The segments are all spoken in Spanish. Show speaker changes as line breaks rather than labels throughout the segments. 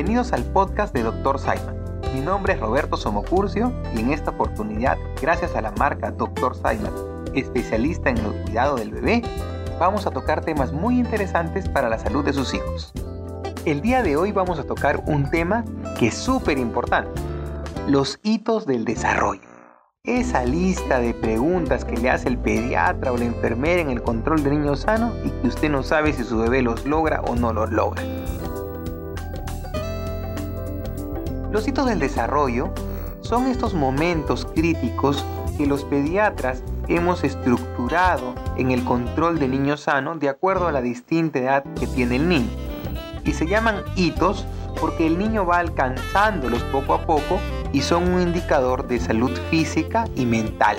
Bienvenidos al podcast de Dr. Simon. Mi nombre es Roberto Somocurcio y en esta oportunidad, gracias a la marca Dr. Simon, especialista en el cuidado del bebé, vamos a tocar temas muy interesantes para la salud de sus hijos. El día de hoy vamos a tocar un tema que es súper importante, los hitos del desarrollo. Esa lista de preguntas que le hace el pediatra o la enfermera en el control de niño sano y que usted no sabe si su bebé los logra o no los logra. Los hitos del desarrollo son estos momentos críticos que los pediatras hemos estructurado en el control de niño sano de acuerdo a la distinta edad que tiene el niño. Y se llaman hitos porque el niño va alcanzándolos poco a poco y son un indicador de salud física y mental.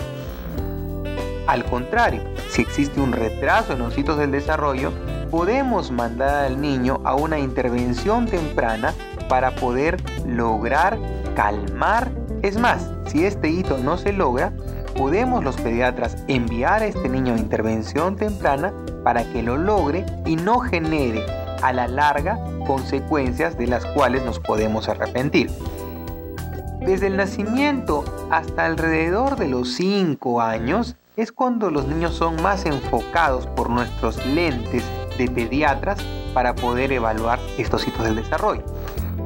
Al contrario, si existe un retraso en los hitos del desarrollo, podemos mandar al niño a una intervención temprana para poder lograr calmar. Es más, si este hito no se logra, podemos los pediatras enviar a este niño a intervención temprana para que lo logre y no genere a la larga consecuencias de las cuales nos podemos arrepentir. Desde el nacimiento hasta alrededor de los 5 años es cuando los niños son más enfocados por nuestros lentes de pediatras para poder evaluar estos hitos del desarrollo.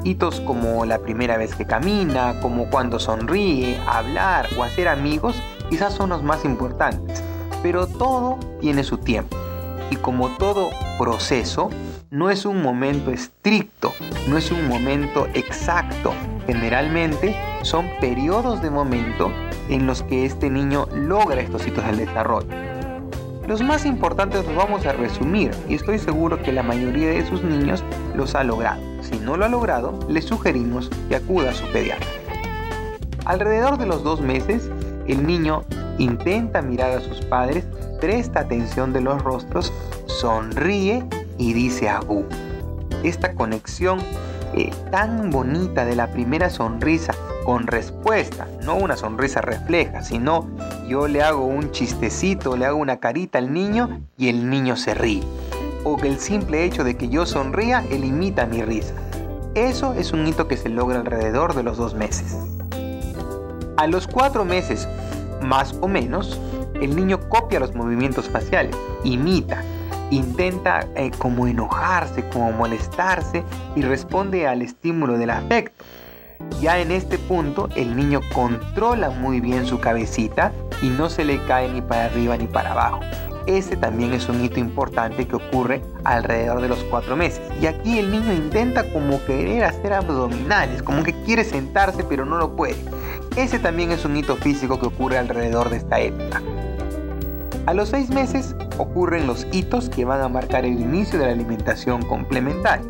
Hitos como la primera vez que camina, como cuando sonríe, hablar o hacer amigos, quizás son los más importantes. Pero todo tiene su tiempo. Y como todo proceso, no es un momento estricto, no es un momento exacto. Generalmente son periodos de momento en los que este niño logra estos hitos del desarrollo. Los más importantes los vamos a resumir y estoy seguro que la mayoría de sus niños los ha logrado. Si no lo ha logrado, le sugerimos que acuda a su pediatra. Alrededor de los dos meses, el niño intenta mirar a sus padres, presta atención de los rostros, sonríe y dice Agu. Esta conexión eh, tan bonita de la primera sonrisa con respuesta, no una sonrisa refleja, sino yo le hago un chistecito, le hago una carita al niño y el niño se ríe. O que el simple hecho de que yo sonría, él imita mi risa. Eso es un hito que se logra alrededor de los dos meses. A los cuatro meses, más o menos, el niño copia los movimientos faciales, imita, intenta eh, como enojarse, como molestarse y responde al estímulo del afecto. Ya en este punto el niño controla muy bien su cabecita y no se le cae ni para arriba ni para abajo. Este también es un hito importante que ocurre alrededor de los cuatro meses. Y aquí el niño intenta como querer hacer abdominales, como que quiere sentarse pero no lo puede. Ese también es un hito físico que ocurre alrededor de esta época. A los seis meses ocurren los hitos que van a marcar el inicio de la alimentación complementaria.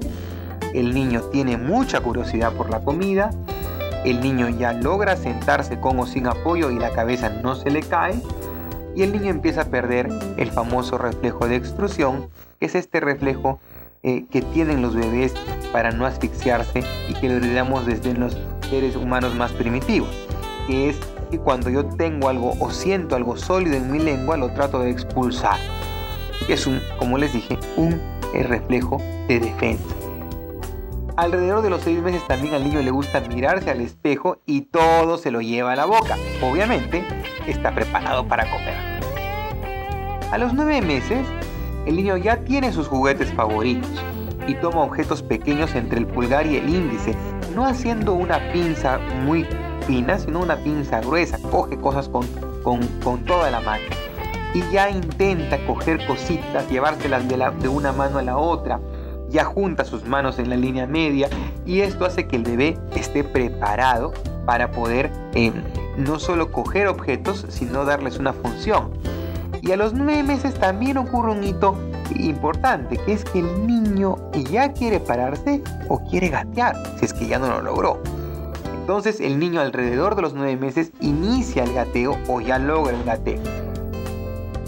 El niño tiene mucha curiosidad por la comida, el niño ya logra sentarse con o sin apoyo y la cabeza no se le cae, y el niño empieza a perder el famoso reflejo de extrusión, que es este reflejo eh, que tienen los bebés para no asfixiarse y que lo heredamos desde los seres humanos más primitivos, que es que cuando yo tengo algo o siento algo sólido en mi lengua, lo trato de expulsar. Es un, como les dije, un eh, reflejo de defensa. Alrededor de los seis meses también al niño le gusta mirarse al espejo y todo se lo lleva a la boca. Obviamente está preparado para comer. A los nueve meses, el niño ya tiene sus juguetes favoritos y toma objetos pequeños entre el pulgar y el índice, no haciendo una pinza muy fina, sino una pinza gruesa. Coge cosas con, con, toda la mano. Y ya intenta coger cositas, llevárselas de, una mano a la otra. Ya junta sus manos en la línea media. Y esto hace que el bebé esté preparado para poder eh, no solo coger objetos, sino darles una función. Y a los nueve meses también ocurre un hito importante, que es que el niño ya quiere pararse o quiere gatear, si es que ya no lo logró. Entonces el niño alrededor de los 9 meses inicia el gateo o ya logra el gateo.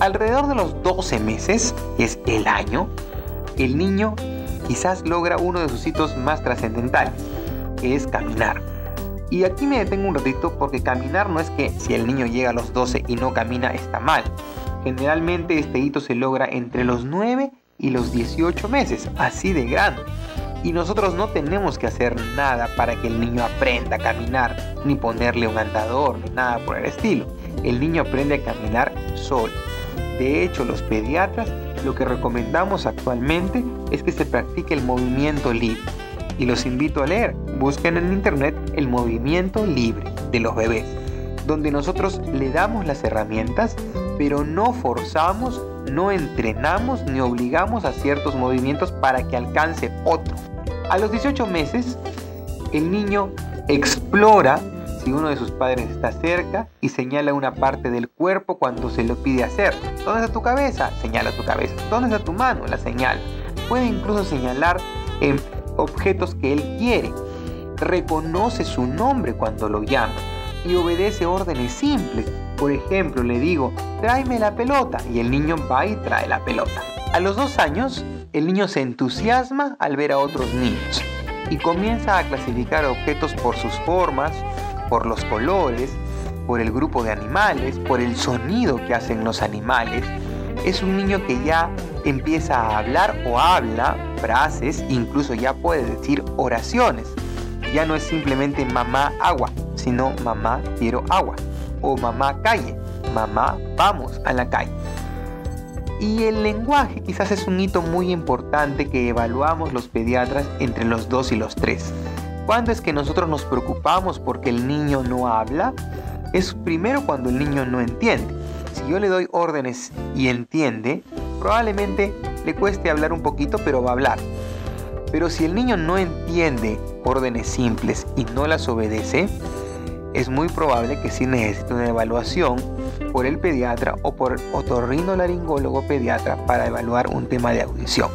Alrededor de los 12 meses, que es el año, el niño quizás logra uno de sus hitos más trascendentales, que es caminar. Y aquí me detengo un ratito porque caminar no es que si el niño llega a los 12 y no camina está mal. Generalmente este hito se logra entre los 9 y los 18 meses, así de grande. Y nosotros no tenemos que hacer nada para que el niño aprenda a caminar, ni ponerle un andador, ni nada por el estilo. El niño aprende a caminar solo. De hecho, los pediatras lo que recomendamos actualmente es que se practique el movimiento libre. Y los invito a leer. Busquen en internet el movimiento libre de los bebés, donde nosotros le damos las herramientas, pero no forzamos, no entrenamos ni obligamos a ciertos movimientos para que alcance otro. A los 18 meses, el niño explora si uno de sus padres está cerca y señala una parte del cuerpo cuando se lo pide hacer. ¿Dónde está tu cabeza? Señala tu cabeza. ¿Dónde está tu mano? La señala. Puede incluso señalar en objetos que él quiere. Reconoce su nombre cuando lo llama y obedece órdenes simples. Por ejemplo, le digo, tráeme la pelota y el niño va y trae la pelota. A los dos años, el niño se entusiasma al ver a otros niños y comienza a clasificar objetos por sus formas, por los colores, por el grupo de animales, por el sonido que hacen los animales. Es un niño que ya empieza a hablar o habla frases, incluso ya puede decir oraciones. Ya no es simplemente mamá agua, sino mamá quiero agua o mamá calle, mamá vamos a la calle. Y el lenguaje quizás es un hito muy importante que evaluamos los pediatras entre los 2 y los 3. ¿Cuándo es que nosotros nos preocupamos porque el niño no habla? Es primero cuando el niño no entiende. Si yo le doy órdenes y entiende, probablemente le cueste hablar un poquito, pero va a hablar. Pero si el niño no entiende órdenes simples y no las obedece, es muy probable que sí necesite una evaluación por el pediatra o por otorrinolaringólogo pediatra para evaluar un tema de audición.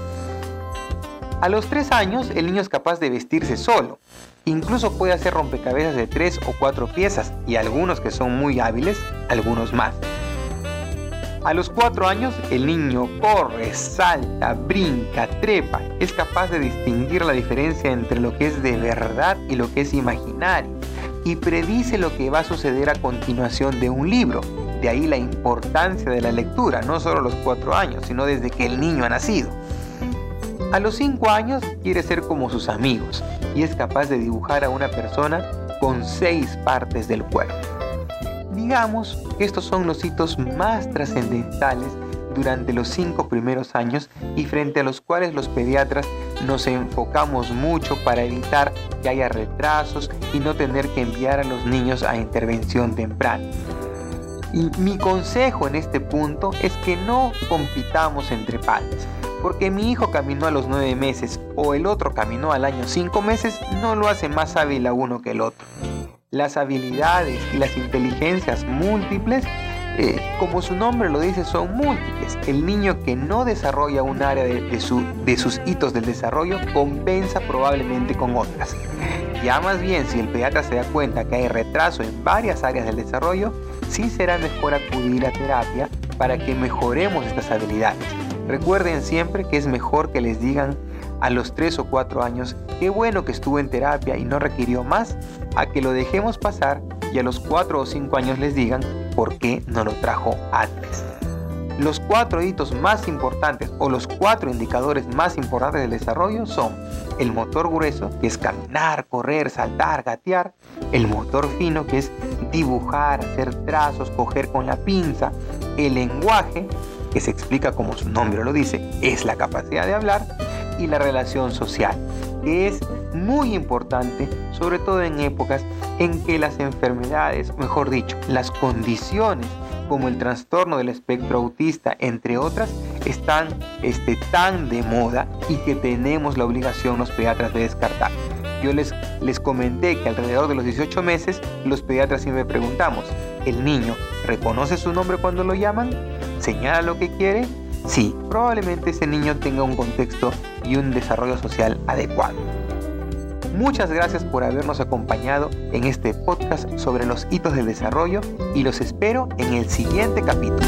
A los 3 años el niño es capaz de vestirse solo. Incluso puede hacer rompecabezas de 3 o 4 piezas y algunos que son muy hábiles, algunos más. A los 4 años el niño corre, salta, brinca, trepa. Es capaz de distinguir la diferencia entre lo que es de verdad y lo que es imaginario. Y predice lo que va a suceder a continuación de un libro. De ahí la importancia de la lectura, no solo a los 4 años, sino desde que el niño ha nacido. A los 5 años quiere ser como sus amigos y es capaz de dibujar a una persona con 6 partes del cuerpo. Digamos que estos son los hitos más trascendentales durante los 5 primeros años y frente a los cuales los pediatras nos enfocamos mucho para evitar que haya retrasos y no tener que enviar a los niños a intervención temprana. Y mi consejo en este punto es que no compitamos entre padres porque mi hijo caminó a los nueve meses o el otro caminó al año cinco meses no lo hace más hábil a uno que el otro. Las habilidades y las inteligencias múltiples, eh, como su nombre lo dice, son múltiples. El niño que no desarrolla un área de, de sus hitos del desarrollo compensa probablemente con otras. Ya más bien, si el pediatra se da cuenta que hay retraso en varias áreas del desarrollo, sí será mejor acudir a terapia para que mejoremos estas habilidades Recuerden siempre que es mejor que les digan a los 3 o 4 años qué bueno que estuvo en terapia y no requirió más, a que lo dejemos pasar y a los 4 o 5 años les digan por qué no lo trajo antes. Los cuatro hitos más importantes o los cuatro indicadores más importantes del desarrollo son el motor grueso, que es caminar, correr, saltar, gatear, el motor fino, que es dibujar, hacer trazos, coger con la pinza, el lenguaje, que se explica como su nombre lo dice, es la capacidad de hablar, y la relación social, que es muy importante, sobre todo en épocas en que las enfermedades, mejor dicho, las condiciones como el trastorno del espectro autista, entre otras, están este, tan de moda y que tenemos la obligación los pediatras de descartar. Yo les, les comenté que alrededor de los 18 meses los pediatras siempre preguntamos, ¿el niño reconoce su nombre cuando lo llaman? ¿Señala lo que quiere? Sí, probablemente ese niño tenga un contexto y un desarrollo social adecuado. Muchas gracias por habernos acompañado en este podcast sobre los hitos del desarrollo y los espero en el siguiente capítulo.